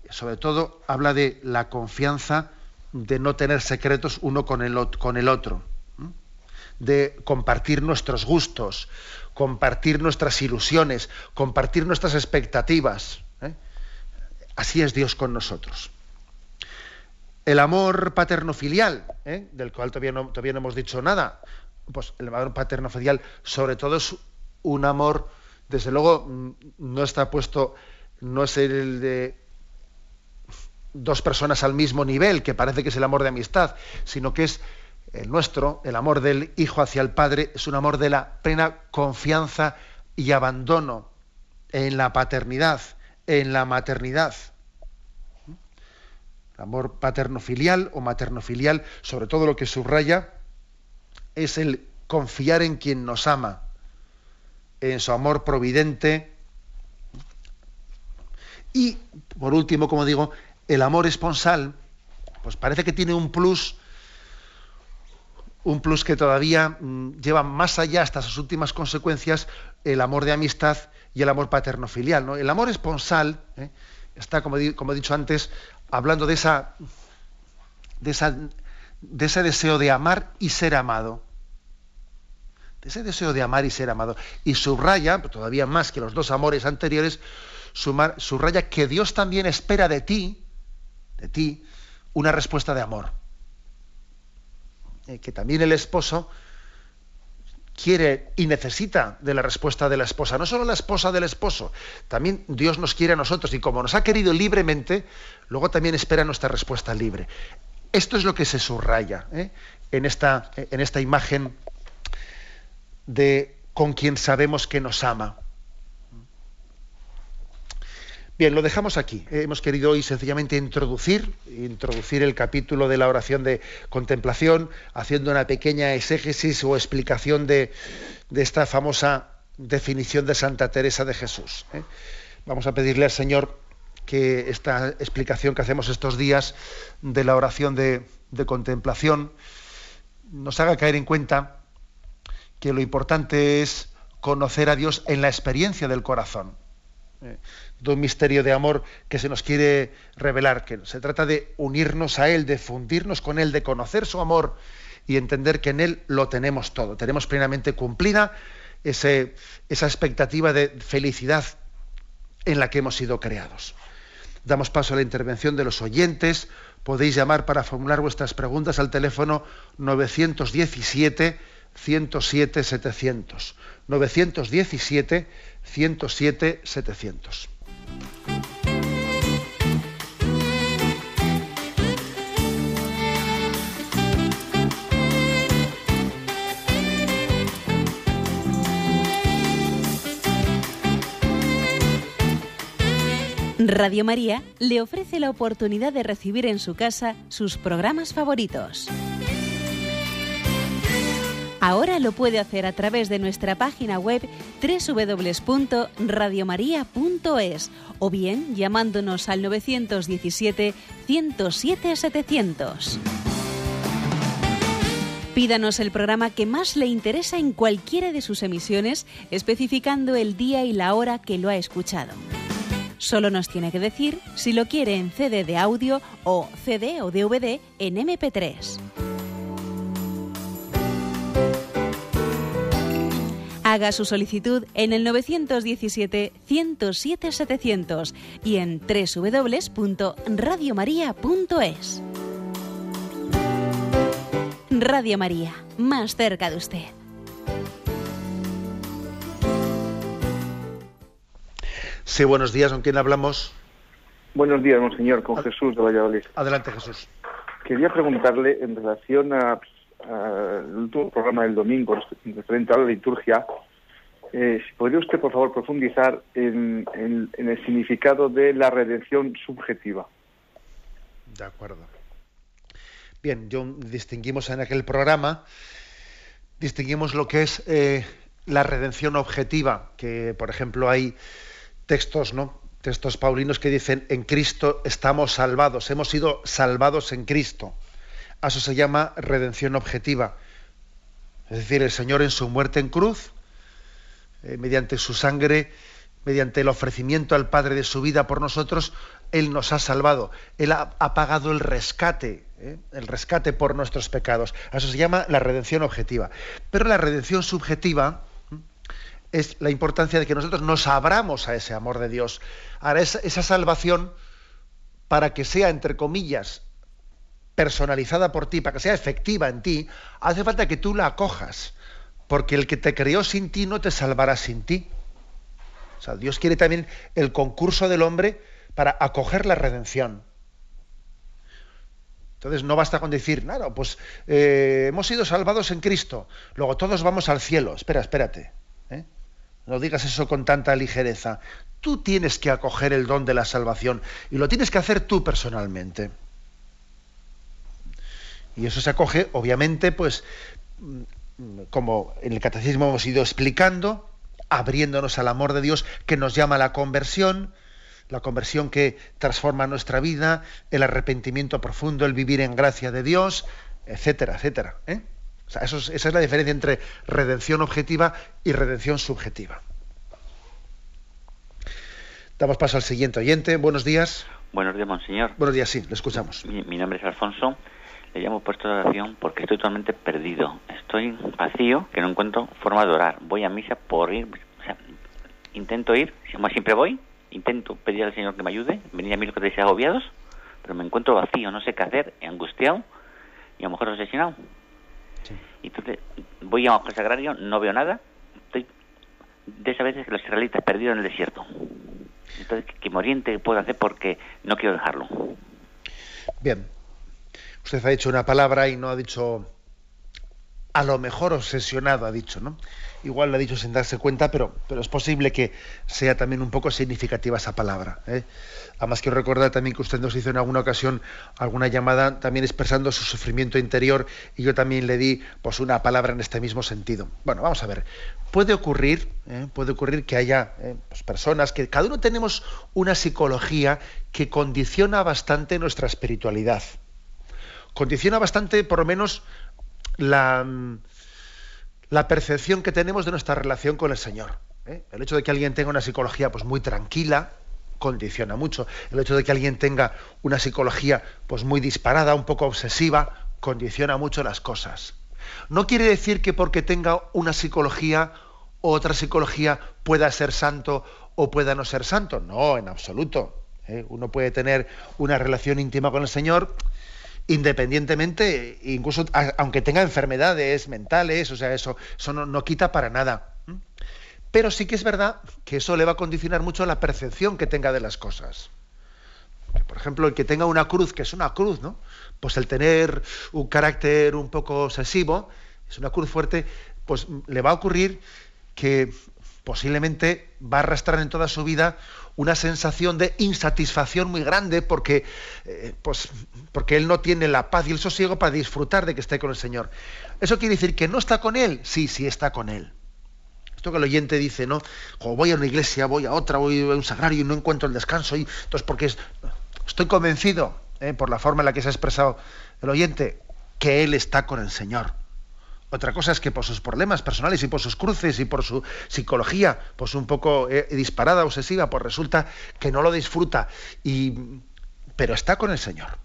sobre todo, habla de la confianza de no tener secretos uno con el, con el otro, de compartir nuestros gustos, compartir nuestras ilusiones, compartir nuestras expectativas. ¿eh? Así es Dios con nosotros. El amor paterno-filial, ¿eh? del cual todavía no, todavía no hemos dicho nada, pues el amor paterno-filial sobre todo es un amor, desde luego, mm, no está puesto no es el de dos personas al mismo nivel, que parece que es el amor de amistad, sino que es el nuestro, el amor del Hijo hacia el Padre, es un amor de la plena confianza y abandono en la paternidad, en la maternidad. El amor paterno-filial o materno-filial, sobre todo lo que subraya, es el confiar en quien nos ama, en su amor providente, y, por último, como digo, el amor esponsal, pues parece que tiene un plus, un plus que todavía mm, lleva más allá hasta sus últimas consecuencias el amor de amistad y el amor paterno-filial. ¿no? El amor esponsal ¿eh? está, como, he dicho antes, hablando de ese deseo de amar y ser amado. De ese deseo de amar y ser amado. Y subraya, todavía más que los dos amores anteriores, subraya que Dios también espera de ti, de ti, una respuesta de amor. Eh, que también el esposo quiere y necesita de la respuesta de la esposa, no solo la esposa del esposo, también Dios nos quiere a nosotros y como nos ha querido libremente, luego también espera nuestra respuesta libre. Esto es lo que se subraya ¿eh? en, esta, en esta imagen de con quien sabemos que nos ama. Bien, lo dejamos aquí. Hemos querido hoy sencillamente introducir, introducir el capítulo de la oración de contemplación, haciendo una pequeña exégesis o explicación de, esta famosa definición de Santa Teresa de Jesús. ¿eh? Vamos a pedirle al Señor que esta explicación que hacemos estos días de la oración de, de contemplación nos haga caer en cuenta que lo importante es conocer a Dios en la experiencia del corazón. ¿eh? De un misterio de amor que se nos quiere revelar, que se trata de unirnos a Él, de fundirnos con Él, de conocer su amor y entender que en Él lo tenemos todo, tenemos plenamente cumplida esa expectativa de felicidad en la que hemos sido creados. Damos paso a la intervención de los oyentes. Podéis llamar para formular vuestras preguntas al teléfono 917 107 700. 917 107 700. Radio María le ofrece la oportunidad de recibir en su casa sus programas favoritos. Ahora lo puede hacer a través de nuestra página web www.radiomaria.es o bien llamándonos al 917 107 700. Pídanos el programa que más le interesa en cualquiera de sus emisiones, especificando el día y la hora que lo ha escuchado. Solo nos tiene que decir si lo quiere en CD de audio o CD o DVD en MP3. Haga su solicitud en el 917-107-700 y en www.radiomaria.es. Radio María, más cerca de usted. Sí, buenos días, ¿con quién hablamos? Buenos días, monseñor, con Jesús de Valladolid. Adelante, Jesús. Quería preguntarle en relación a el último programa del domingo referente a la liturgia, eh, ¿podría usted, por favor, profundizar en, el significado de la redención subjetiva? De acuerdo. Bien, yo distinguimos en aquel programa, distinguimos lo que es eh, la redención objetiva, que por ejemplo hay textos, ¿no? Textos paulinos que dicen en Cristo estamos salvados, hemos sido salvados en Cristo. A eso se llama redención objetiva. Es decir, el Señor en su muerte en cruz, eh, mediante su sangre, mediante el ofrecimiento al Padre de su vida por nosotros, Él nos ha salvado. Él ha, pagado el rescate, ¿eh? el rescate por nuestros pecados. A eso se llama la redención objetiva. Pero la redención subjetiva es la importancia de que nosotros nos abramos a ese amor de Dios. Ahora, esa salvación, para que sea, entre comillas, personalizada por ti, para que sea efectiva en ti, hace falta que tú la acojas, porque el que te creó sin ti no te salvará sin ti. O sea, Dios quiere también el concurso del hombre para acoger la redención. Entonces no basta con decir, claro, pues eh, hemos sido salvados en Cristo, luego todos vamos al cielo. Espera, espérate. ¿eh? No digas eso con tanta ligereza. Tú tienes que acoger el don de la salvación y lo tienes que hacer tú personalmente. Y eso se acoge, obviamente, pues, como en el catecismo hemos ido explicando, abriéndonos al amor de Dios que nos llama a la conversión, la conversión que transforma nuestra vida, el arrepentimiento profundo, el vivir en gracia de Dios, etcétera, etcétera. ¿eh? esa es la diferencia entre redención objetiva y redención subjetiva. Damos paso al siguiente oyente. Buenos días. Buenos días, monseñor. Buenos días, sí, le escuchamos. mi nombre es Alfonso le llamo puesto de oración porque estoy totalmente perdido. Estoy vacío, que no encuentro forma de orar. Voy a misa por ir, o sea, intento ir, como siempre voy, intento pedir al Señor que me ayude, venir a mí los que te agobiados, pero me encuentro vacío, no sé qué hacer, angustiado y a lo mejor obsesionado. Y entonces voy a un sagrario, no veo nada, estoy de esas veces que los israelitas perdidos en el desierto. Entonces, que me oriente, ¿qué puedo hacer? Porque no quiero dejarlo. Bien. Usted ha dicho una palabra y no ha dicho a lo mejor obsesionado, ha dicho, ¿no? Igual lo ha dicho sin darse cuenta, pero, pero es posible que sea también un poco significativa esa palabra. ¿eh? Además, quiero recordar también que usted nos hizo en alguna ocasión alguna llamada también expresando su sufrimiento interior y yo también le di pues, una palabra en este mismo sentido. Bueno, vamos a ver. Puede ocurrir, ¿eh? puede ocurrir que haya ¿eh? pues, personas que cada uno tenemos una psicología que condiciona bastante nuestra espiritualidad. Condiciona bastante, por lo menos, la, percepción que tenemos de nuestra relación con el Señor. ¿eh? El hecho de que alguien tenga una psicología pues, muy tranquila condiciona mucho. El hecho de que alguien tenga una psicología pues, muy disparada, un poco obsesiva, condiciona mucho las cosas. No quiere decir que porque tenga una psicología o otra psicología pueda ser santo o pueda no ser santo. No, en absoluto. ¿eh? Uno puede tener una relación íntima con el Señor independientemente, incluso aunque tenga enfermedades mentales, o sea, eso, eso no, quita para nada. Pero sí que es verdad que eso le va a condicionar mucho la percepción que tenga de las cosas. Por ejemplo, el que tenga una cruz, que es una cruz, ¿no? Pues el tener un carácter un poco obsesivo, es una cruz fuerte, pues le va a ocurrir que posiblemente va a arrastrar en toda su vida una sensación de insatisfacción muy grande porque, eh, pues, porque él no tiene la paz y el sosiego para disfrutar de que esté con el Señor. ¿Eso quiere decir que no está con Él? Sí, sí está con Él. Esto que el oyente dice, ¿no? O voy a una iglesia, voy a otra, voy a un sagrario y no encuentro el descanso. Y, entonces, porque estoy convencido, ¿eh? por la forma en la que se ha expresado el oyente, que Él está con el Señor. Otra cosa es que por sus problemas personales y por sus cruces y por su psicología, pues un poco eh, disparada, obsesiva, pues resulta que no lo disfruta. Y, pero está con el Señor.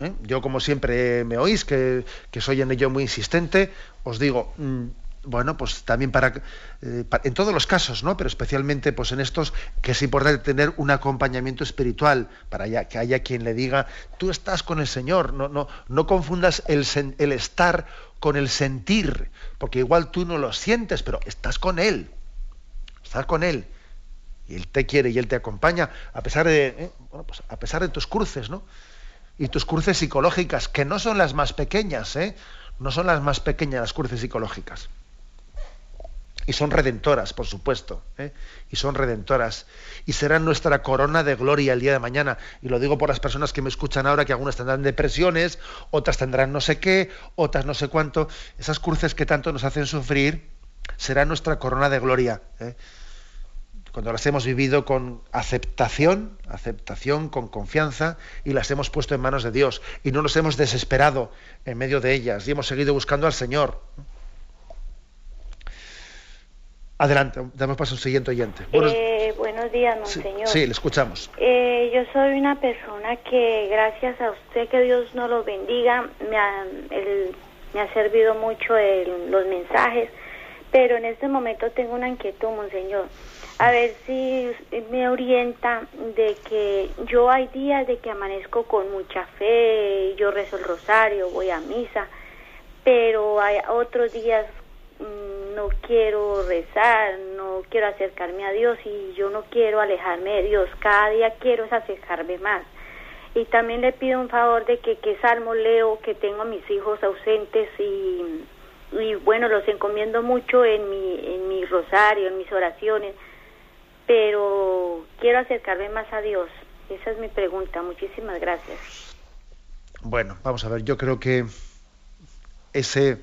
¿eh? Yo, como siempre me oís, que, soy en ello muy insistente, os digo, mm, bueno, pues también eh, para, en todos los casos, ¿no? Pero especialmente pues en estos que es importante tener un acompañamiento espiritual para que haya quien le diga, tú estás con el Señor, no, no, no confundas el estar con el sentir, porque igual tú no lo sientes, pero estás con Él, estás con Él, y Él te quiere y Él te acompaña, a pesar de, eh, pues a pesar de tus cruces, ¿no? Y tus cruces psicológicas, que no son las más pequeñas, ¿eh? No son las más pequeñas las cruces psicológicas y son redentoras, por supuesto, ¿eh? y son redentoras, y serán nuestra corona de gloria el día de mañana. Y lo digo por las personas que me escuchan ahora, que algunas tendrán depresiones, otras tendrán no sé qué, otras no sé cuánto. Esas cruces que tanto nos hacen sufrir serán nuestra corona de gloria. ¿eh? Cuando las hemos vivido con aceptación, aceptación, con confianza, y las hemos puesto en manos de Dios, y no nos hemos desesperado en medio de ellas, y hemos seguido buscando al Señor. Adelante, damos paso al siguiente oyente. Eh, buenos, días, monseñor. Sí, le escuchamos. Eh, yo soy una persona que, gracias a usted, que Dios nos lo bendiga, me ha, me ha servido mucho los mensajes, pero en este momento tengo una inquietud, monseñor. A ver si me orienta de que yo hay días de que amanezco con mucha fe, yo rezo el rosario, voy a misa, pero hay otros días no quiero rezar, no quiero acercarme a Dios y yo no quiero alejarme de Dios, cada día quiero acercarme más. Y también le pido un favor de que qué salmo leo, que tengo a mis hijos ausentes y, y bueno, los encomiendo mucho en mi, en mi rosario, en mis oraciones, pero quiero acercarme más a Dios. Esa es mi pregunta. Muchísimas gracias. Bueno, vamos a ver, yo creo que ese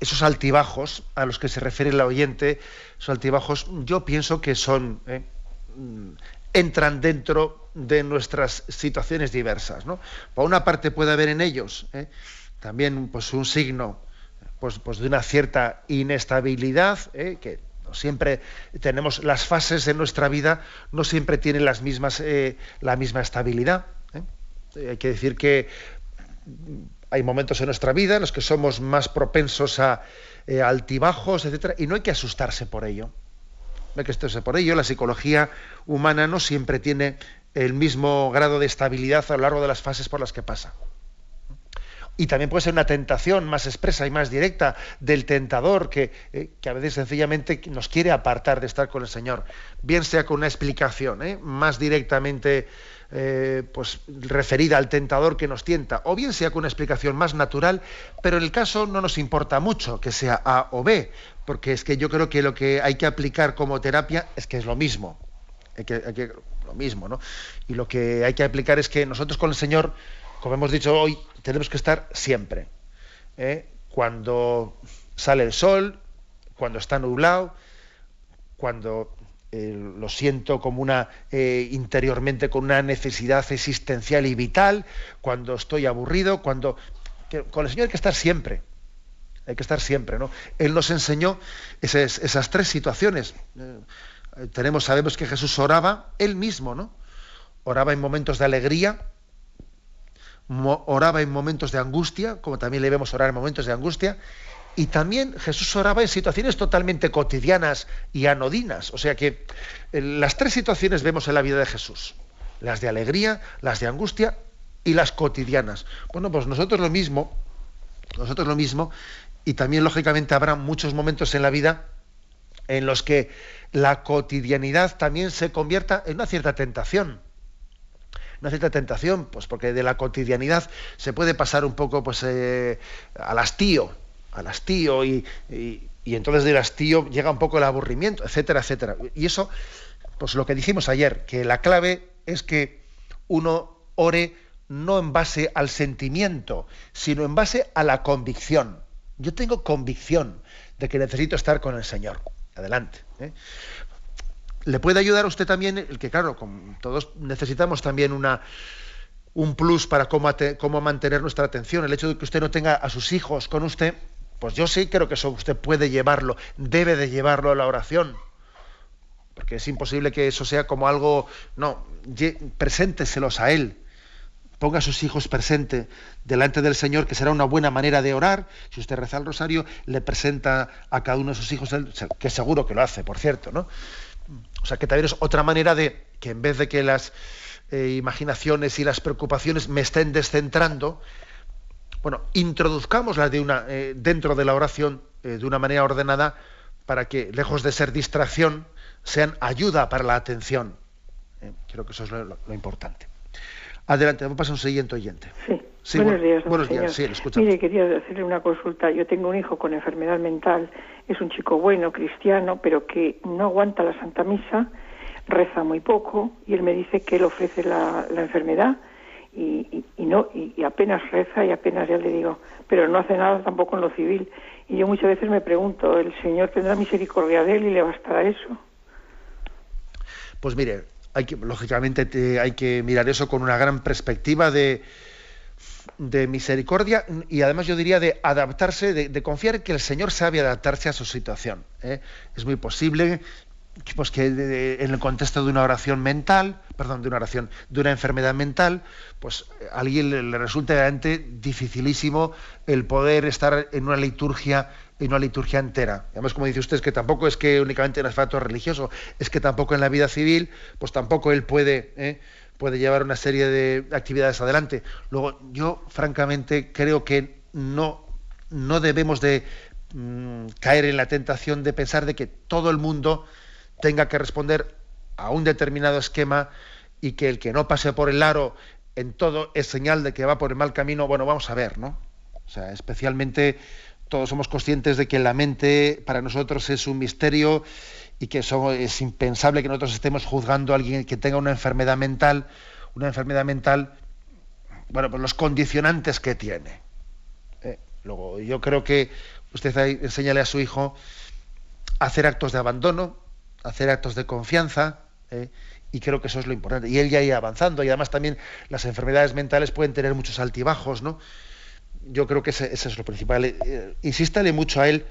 esos altibajos a los que se refiere el oyente, esos altibajos, yo pienso que son eh, mm, entran dentro de nuestras situaciones diversas. ¿no? Por una parte puede haber en ellos eh, también pues, un signo pues, pues, de una cierta inestabilidad, eh, que siempre tenemos las fases de nuestra vida, no siempre tienen las mismas, la misma estabilidad. Hay que decir que hay momentos en nuestra vida en los que somos más propensos a eh, altibajos, etcétera, y no hay que asustarse por ello. No hay que asustarse por ello. La psicología humana no siempre tiene el mismo grado de estabilidad a lo largo de las fases por las que pasa. y también puede ser una tentación más expresa y más directa del tentador que, eh, que a veces sencillamente nos quiere apartar de estar con el Señor, bien sea con una explicación ¿eh? más directamente eh, pues, referida al tentador que nos tienta, o bien sea con una explicación más natural, pero en el caso no nos importa mucho que sea A o B, porque es que yo creo que lo que hay que aplicar como terapia es que es lo mismo. Que, lo mismo, ¿no? Y lo que hay que aplicar es que nosotros con el Señor como hemos dicho hoy, tenemos que estar siempre. ¿eh? Cuando sale el sol, cuando está nublado, cuando eh, lo siento como una eh, interiormente con una necesidad existencial y vital, cuando estoy aburrido, cuando con el Señor hay que estar siempre. Hay que estar siempre, ¿no? Él nos enseñó esas, esas tres situaciones. tenemos, sabemos que Jesús oraba él mismo, ¿no? Oraba en momentos de alegría, oraba en momentos de angustia, como también le vemos orar en momentos de angustia, y también Jesús oraba en situaciones totalmente cotidianas y anodinas. O sea que eh, las tres situaciones vemos en la vida de Jesús. Las de alegría, las de angustia y las cotidianas. Bueno, pues nosotros lo mismo, nosotros lo mismo, y también lógicamente habrá muchos momentos en la vida en los que la cotidianidad también se convierta en una cierta tentación una cierta tentación, pues porque de la cotidianidad se puede pasar un poco pues eh, al hastío, al hastío y, y, entonces del hastío llega un poco el aburrimiento, etcétera, etcétera. Y eso, pues lo que dijimos ayer, que la clave es que uno ore no en base al sentimiento, sino en base a la convicción. Yo tengo convicción de que necesito estar con el Señor. Adelante. ¿eh? le puede ayudar a usted también el que, claro, todos necesitamos también una, un plus para cómo, cómo, mantener nuestra atención. El hecho de que usted no tenga a sus hijos con usted, pues yo sí creo que eso usted puede llevarlo, debe de llevarlo a la oración. Porque es imposible que eso sea como algo. No, presénteselos a él. Ponga a sus hijos presente delante del Señor, que será una buena manera de orar. Si usted reza el rosario, le presenta a cada uno de sus hijos, que seguro que lo hace, por cierto, ¿no? O sea que también es otra manera de que en vez de que las eh, imaginaciones y las preocupaciones me estén descentrando, bueno, introduzcámoslas de una, eh, dentro de la oración eh, de una manera ordenada para que, lejos de ser distracción, sean ayuda para la atención. creo que eso es lo, importante. Adelante, vamos a pasar a un siguiente oyente. Sí. buenos días. Buenos días, sí, le Mire, quería hacerle una consulta. Yo tengo un hijo con enfermedad mental es un chico bueno, cristiano, pero que no aguanta la Santa Misa, reza muy poco y él me dice que él ofrece la, enfermedad y, no y, apenas reza y apenas ya le digo, pero no hace nada tampoco en lo civil. Y yo muchas veces me pregunto, ¿el Señor tendrá misericordia de él y le bastará eso? Pues mire, hay que, lógicamente hay que mirar eso con una gran perspectiva de, de misericordia y además yo diría de adaptarse, de, confiar que el Señor sabe adaptarse a su situación. ¿eh? Es muy posible pues, que en el contexto de una oración mental, perdón, de una oración, de una enfermedad mental, pues a alguien le, resulte realmente dificilísimo el poder estar en una liturgia en una liturgia entera. Además, como dice usted, es que tampoco es que únicamente en el aspecto religioso, es que tampoco en la vida civil, pues tampoco él puede ¿eh? puede llevar una serie de actividades adelante. Luego, yo francamente creo que no, no debemos de mm, caer en la tentación de pensar de que todo el mundo tenga que responder a un determinado esquema y que el que no pase por el aro en todo es señal de que va por el mal camino. Bueno, vamos a ver, ¿no? O sea, especialmente todos somos conscientes de que la mente para nosotros es un misterio y que es impensable que nosotros estemos juzgando a alguien que tenga una enfermedad mental, una enfermedad mental, bueno, pues los condicionantes que tiene. ¿eh? Luego, yo creo que usted enseñale a su hijo hacer actos de abandono, hacer actos de confianza, ¿eh? y creo que eso es lo importante. Y él ya irá avanzando, y además también las enfermedades mentales pueden tener muchos altibajos, ¿no? Yo creo que ese, es lo principal. Eh, insístale mucho a él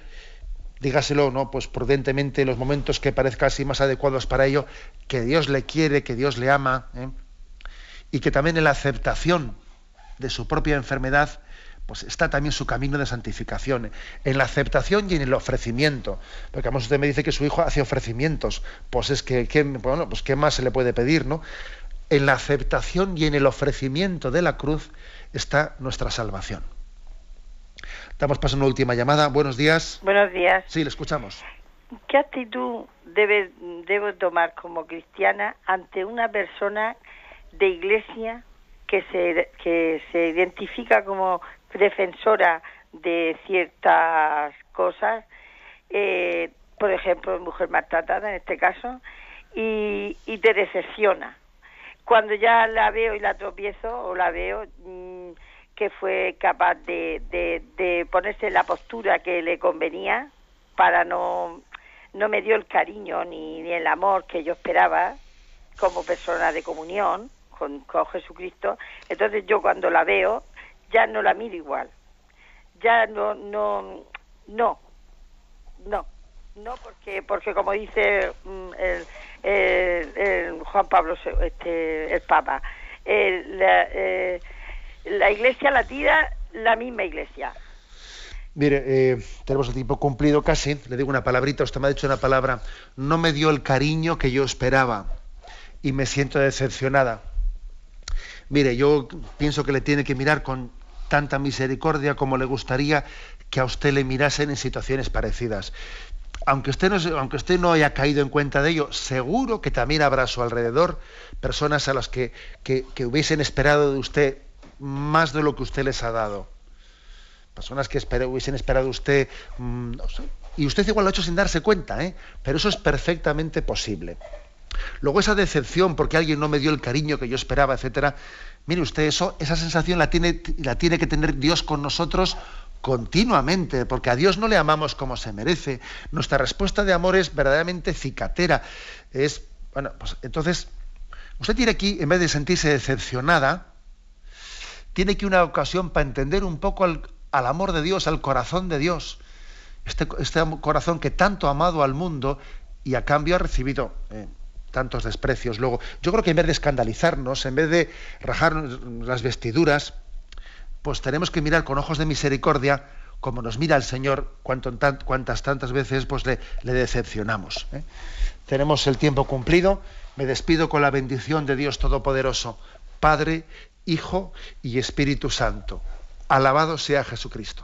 dígaselo, ¿no? Pues prudentemente en los momentos que parezca así más adecuados para ello, que Dios le quiere, que Dios le ama, ¿eh? y que también en la aceptación de su propia enfermedad, pues está también su camino de santificación, en la aceptación y en el ofrecimiento. Porque además usted me dice que su hijo hace ofrecimientos, pues es que, bueno, pues qué más se le puede pedir, ¿no? En la aceptación y en el ofrecimiento de la cruz está nuestra salvación. Damos paso a una última llamada. Buenos días. Buenos días. Sí, le escuchamos. ¿Qué actitud debe, debo tomar como cristiana ante una persona de iglesia que se, que se identifica como defensora de ciertas cosas, eh, por ejemplo, mujer maltratada en este caso, y, y te decepciona? Cuando ya la veo y la tropiezo, o la veo, mm, que fue capaz de, ponerse en la postura que le convenía para no no me dio el cariño ni, ni el amor que yo esperaba como persona de comunión con, con, Jesucristo entonces yo cuando la veo ya no la miro igual ya no no no no no porque porque como dice mm, el, el, Juan Pablo este el Papa la, eh, la iglesia la misma iglesia. Mire, eh, tenemos el tiempo cumplido casi. Le digo una palabrita, usted me ha dicho una palabra. No me dio el cariño que yo esperaba y me siento decepcionada. Mire, yo pienso que le tiene que mirar con tanta misericordia como le gustaría que a usted le mirasen en situaciones parecidas. Aunque usted, no, aunque usted no haya caído en cuenta de ello, seguro que también habrá a su alrededor personas a las que, que hubiesen esperado de usted más de lo que usted les ha dado. Personas que hubiesen esperado usted, mm, y usted igual lo ha hecho sin darse cuenta, ¿eh? pero eso es perfectamente posible. Luego esa decepción porque alguien no me dio el cariño que yo esperaba, etcétera. Mire usted, eso, esa sensación la tiene, la tiene que tener Dios con nosotros continuamente, porque a Dios no le amamos como se merece. Nuestra respuesta de amor es verdaderamente cicatera. Es, bueno, pues entonces, usted tiene aquí, en vez de sentirse decepcionada, tiene que una ocasión para entender un poco al, amor de Dios, al corazón de Dios. Este, este, corazón que tanto ha amado al mundo y a cambio ha recibido eh, tantos desprecios. Luego, yo creo que en vez de escandalizarnos, en vez de rajar las vestiduras, pues tenemos que mirar con ojos de misericordia como nos mira el Señor cuantas tantas veces pues le, decepcionamos. ¿eh? Tenemos el tiempo cumplido. Me despido con la bendición de Dios Todopoderoso, Padre, Hijo y Espíritu Santo. Alabado sea Jesucristo.